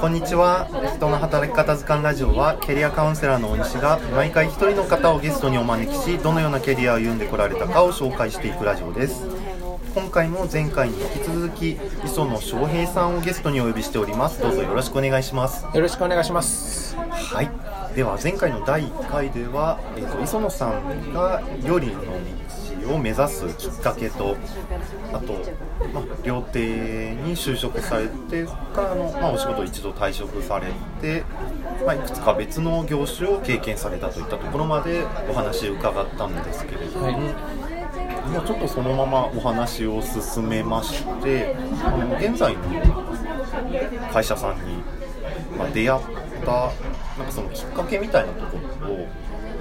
こんにちは。人の働き方図鑑ラジオはキャリアカウンセラーの大西が毎回一人の方をゲストにお招きしどのようなキャリアを歩んでこられたかを紹介していくラジオです。今回も前回に引き続き磯野翔平さんをゲストにお呼びしております。どうぞよろしくお願いします。よろしくお願いします。はい。では前回の第1回では、えーと、磯野さんが料理の道を目指すきっかけとあと、まあ、料亭に就職されてからの、まあ、お仕事を一度退職されて、まあ、いくつか別の業種を経験されたといったところまでお話を伺ったんですけれども、はい。もうちょっとそのままお話を進めましてあの現在の会社さんに、まあ、出会ったなんかそのきっかけみたいなところを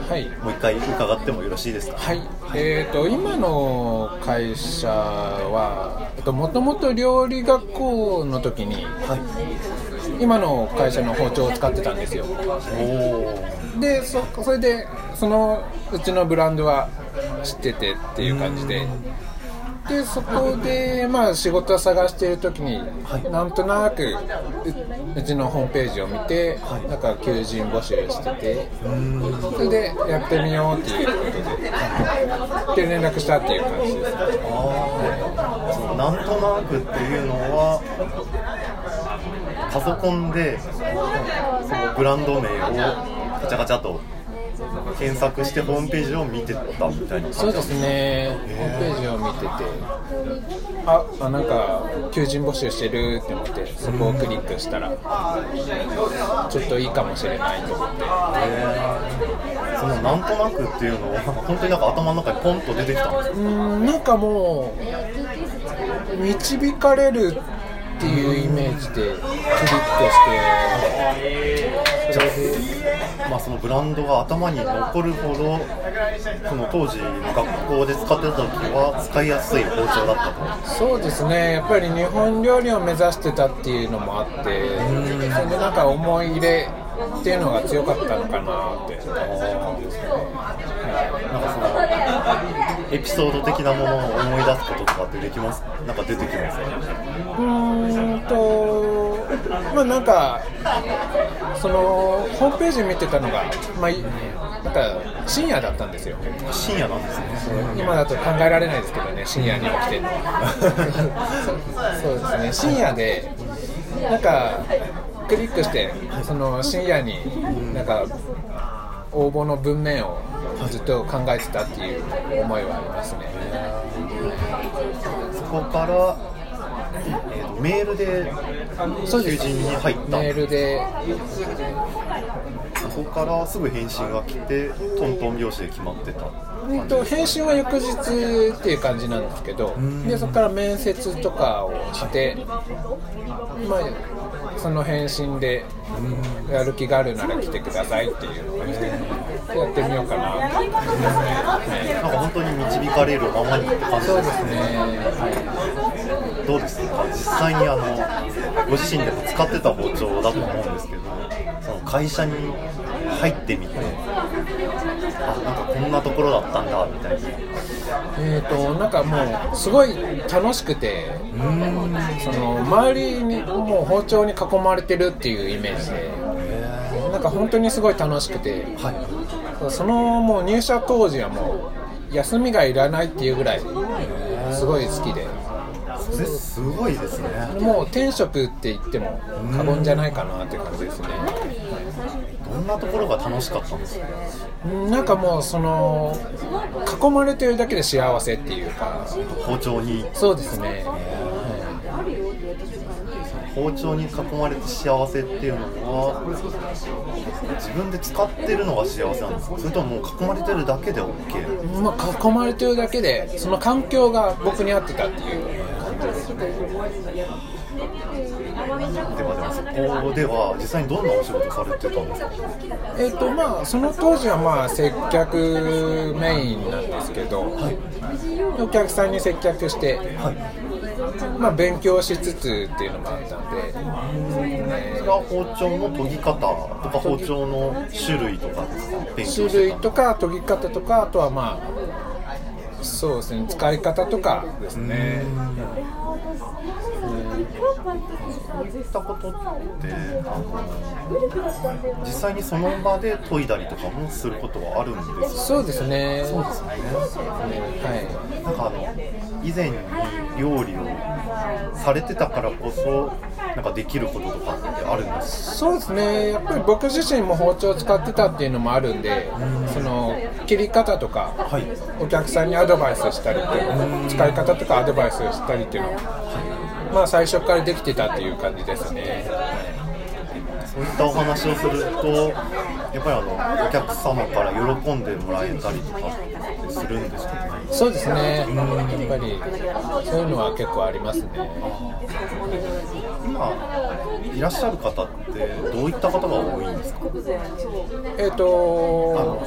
はい、もう一回伺ってもよろしいですか？はい。えっ、ー、と今の会社は、えっともともと料理学校の時に、はい、今の会社の包丁を使ってたんですよ。で、そそれでそのうちのブランドは知っててっていう感じで。でそこで、まあ、仕事を探している時に、はい、なんとなくうちのホームページを見て、はい、なんか求人募集しててそれでやってみようっていうことでで連絡したっていう感じです。あ、そのなんとなくっていうのはパソコンでそのブランド名をガチャガチャと検索してホームページを見てたみたいなそうですね。ホームページを見てて。ああなんか求人募集してるって思ってそこをクリックしたらちょっといいかもしれないと思って。そのなんとなくっていうのは本当になんか頭の中にポンと出てきたんですか？うんなんかもう導かれるっていうイメージでクリックして。まあ、そのブランドが頭に残るほどその当時の学校で使ってた時は使いやすい包丁だったと。そうですね。やっぱり日本料理を目指してたっていうのもあってそれでなんか思い入れっていうのが強かったのかなって。なんかそのエピソード的なものを思い出すこととかってできます？なんか出てきますまあなんかそのホームページ見てたのがまあなんか深夜だったんですよ。深夜なんですね。今だと考えられないですけどね深夜に起きて。るのはそうですね。深夜でなんかクリックしてその深夜になんか応募の文面をずっと考えてたっていう思いはありますね。そこから、えー、メールで求人に入ったメールで。そこからすぐ返信が来てトントン拍子で決まってた。返信は翌日っていう感じなんですけどでそこから面接とかをして、まあ、その返信でやる気があるなら来てくださいっていう感じでやってみようかな。って感じですね、なんか本当に導かれるままにって感じそうですね、はい、どうですか？実際にあのご自身でも使ってた包丁だと思うんですけどその会社に入ってみて、あなんかこんなところだったんだみたいな。えーとなんかもうすごい楽しくてうんその周りにもう包丁に囲まれてるっていうイメージでなんか本当にすごい楽しくて、はい、そのもう入社当時はもう休みがいらないっていうぐらいすごい好きで。すごいですね。もう転職って言っても過言じゃないかなって感じですね、どんなところが楽しかったんですか？なんかもうその囲まれてるだけで幸せっていうか。包丁に。そうですね、包丁に囲まれて幸せっていうのは自分で使ってるのが幸せなんですか？それとももう囲まれてるだけで OK? まあ、囲まれてるだけでその環境が僕に合ってたっていう感じでもでもそこでは実際にどんなお仕事されてたんですかえっ、ー、とまあその当時はまあ接客メインなんですけど、はい、お客さんに接客して、はいまあ、勉強しつつっていうのもあったんで、それは包丁の研ぎ方とか包丁の種類とかですか種類とか研ぎ方とかあとはまあそうですね使い方とかですね。そういったことって実際にその場で研いだりとかもすることはあるん。ですかそうですね。そうですね。はい。なんかあの以前に料理をされてたからこそなんかできることとかってあるんですか？そうですね。やっぱり僕自身も包丁を使ってたっていうのもあるんでその切り方とかはい。お客さんにアドバイスしたりっていう使い方とかアドバイスしたりっていうの。はまあ最初からできてたっていう感じですね。そういったお話をするとやっぱりあのお客様から喜んでもらえたりとかするんですかね？そうですね。やっぱりそういうのは結構ありますね。今いらっしゃる方ってどういった方が多いんですか？えっ、と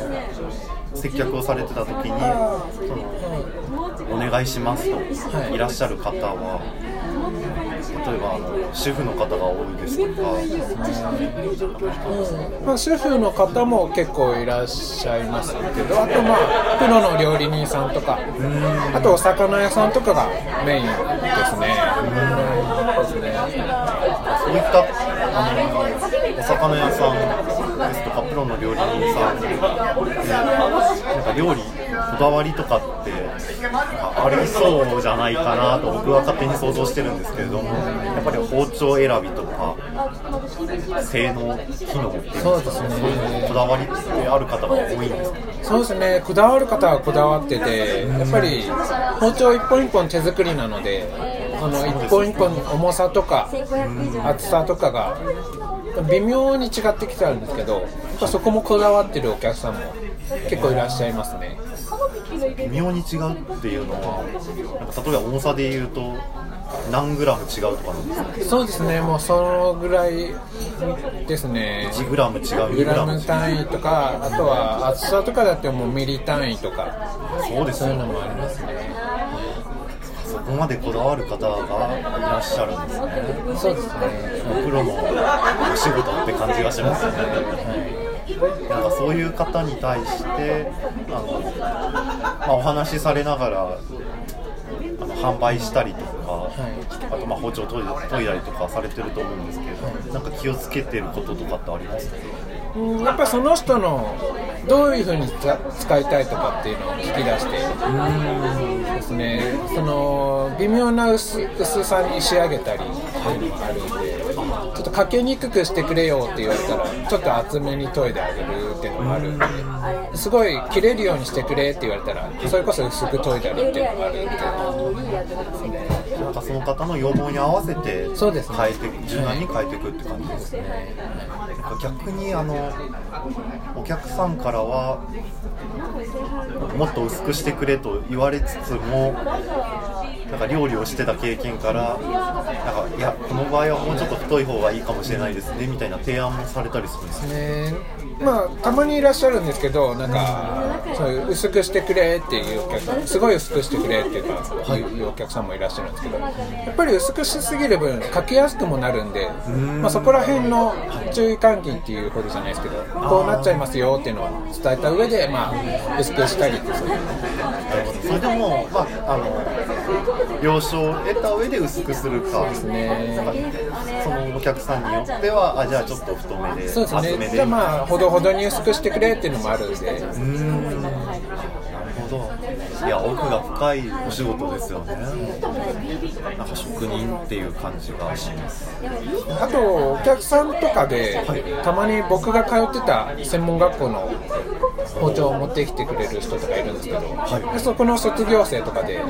接客をされてた時にそのお願いしますとはい。いらっしゃる方は例えばあの主婦の方が多いですとか。まあ、主婦の方も結構いらっしゃいますけどあとまあプロの料理人さんとかあとお魚屋さんとかがメインですね。そういったあのお魚屋さんですとかプロの料理人さん。でなんか料理こだわりとかってありそうじゃないかなと僕は勝手に想像してるんですけれどもやっぱり包丁選びとか性能機能っていうそうですねそういうこだわりってある方が多いんですか？そうですね。こだわる方はこだわっててやっぱり包丁一本一本手作りなのでその一本一本の重さとか厚さとかが微妙に違ってきてあるんですけどやっぱそこもこだわってるお客さんも結構いらっしゃいますね。微妙に違うっていうのはなんか例えば重さで言うと何グラム違うとかなんですか？そうですねもうそのぐらいですね。1グラム違う2ググラム単位とかあとは厚さとかだってもうミリ単位とか。そうですよそういうのもありますね。そこまでこだわる方がいらっしゃるんですね。そうですね。プロのお仕事って感じがしますよねなんかそういう方に対してあの、まあ、お話しされながらあの販売したりとか、あとまあ包丁を研いだりとかされてると思うんですけど、なんか気をつけてることとかってありますか？うんやっぱりその人のどういうふうに使いたいとかっていうのを聞き出してですねその微妙な薄さに仕上げたりっていうのがあるんでちょっとかけにくくしてくれよって言われたらちょっと厚めに研いであげるっていうのもあるんですごい切れるようにしてくれって言われたらそれこそ薄く研いであるっていうのがあるんで。なんかその方の要望に合わせてそうですね変えて柔軟に変えていくって感じですね。なんか逆にあのお客さんからはもっと薄くしてくれと言われつつもなんか料理をしてた経験からなんかいやこの場合はもうちょっと太い方がいいかもしれないですねみたいな提案もされたりするんですね。ねまあたまにいらっしゃるんですけどなんかそういう薄くしてくれっていうお客さんすごい薄くしてくれっていうか、いうお客さんもいらっしゃるんやっぱり薄くしすぎる分かけやすくもなるんでまあ、そこら辺の注意喚起っていうほどじゃないですけどこうなっちゃいますよっていうのは伝えた上でまあ薄くしたりってそういうそれでも、まあ、あの了承を得た上で薄くするかですね。そのお客さんによってはあじゃあちょっと太めでそうです厚めで。ねじゃあまあほどほどに薄くしてくれっていうのもあるんで。うーん。なるほどいや奥が深いお仕事ですよね。なんか職人っていう感じがします。あとお客さんとかで、たまに僕が通ってた専門学校の包丁を持ってきてくれる人とかいるんですけど、でそこの卒業生とかで、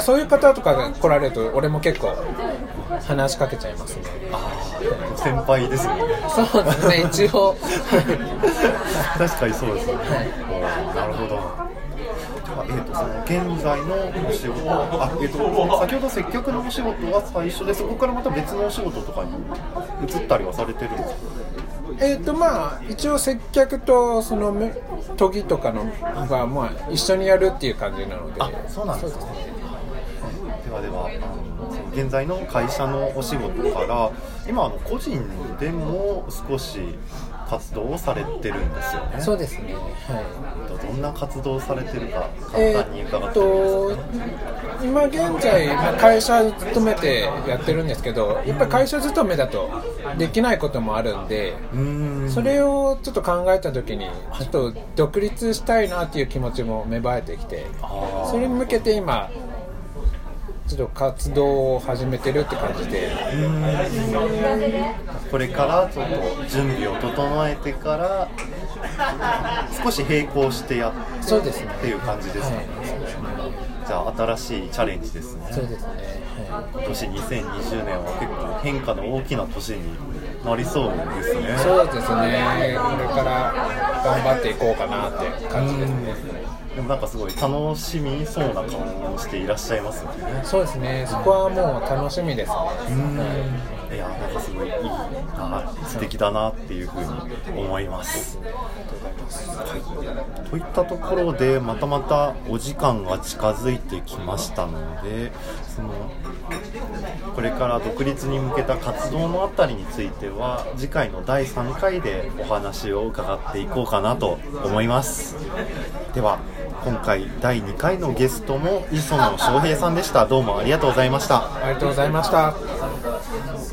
そういう方とかが来られると俺も結構話しかけちゃいますね。先輩ですよね。そうですね一応。確かにそうですね。おーなるほどー、とその現在のお仕事あ、えー、と先ほど接客のお仕事は最初でそこからまた別のお仕事とかに移ったりはされてるんですか？えっとまあ一応接客とそのめ研ぎとかのがまあ一緒にやるっていう感じなので。あそうなんですねではではあの現在の会社のお仕事から今あの個人でも少し活動をされてるんですよね。そうですね。はい。どんな活動をされてるかえ簡単に伺ーっってもいいですとか、今現在、まあ会社勤めてやってるんですけど、やっぱり会社勤めだとできないこともあるんで、うーん。それをちょっと考えたときに、ちょっと独立したいなっていう気持ちも芽生えてきて、それに向けて今、ちょっと活動を始めてるって感じで、これからちょっと準備を整えてから少し並行してやっそうですね。っていう感じですか？ね、はい、じゃあ新しいチャレンジですねそうですね。は今年2020年は結構変化の大きな年になりそうですねい、そうですね。これから頑張っていこうかなって感じですね。でもなんかすごい楽しみそうな顔をしていらっしゃいますよねそうですね。そこはもう楽しみですね。いやなんかすごいいいな素敵だなっていうふうに思います、はい、といったところでまたまたお時間が近づいてきましたのでそのこれから独立に向けた活動のあたりについては次回の第3回でお話を伺っていこうかなと思います。では今回第2回のゲストも磯野翔平さんでした。どうもありがとうございました。ありがとうございました。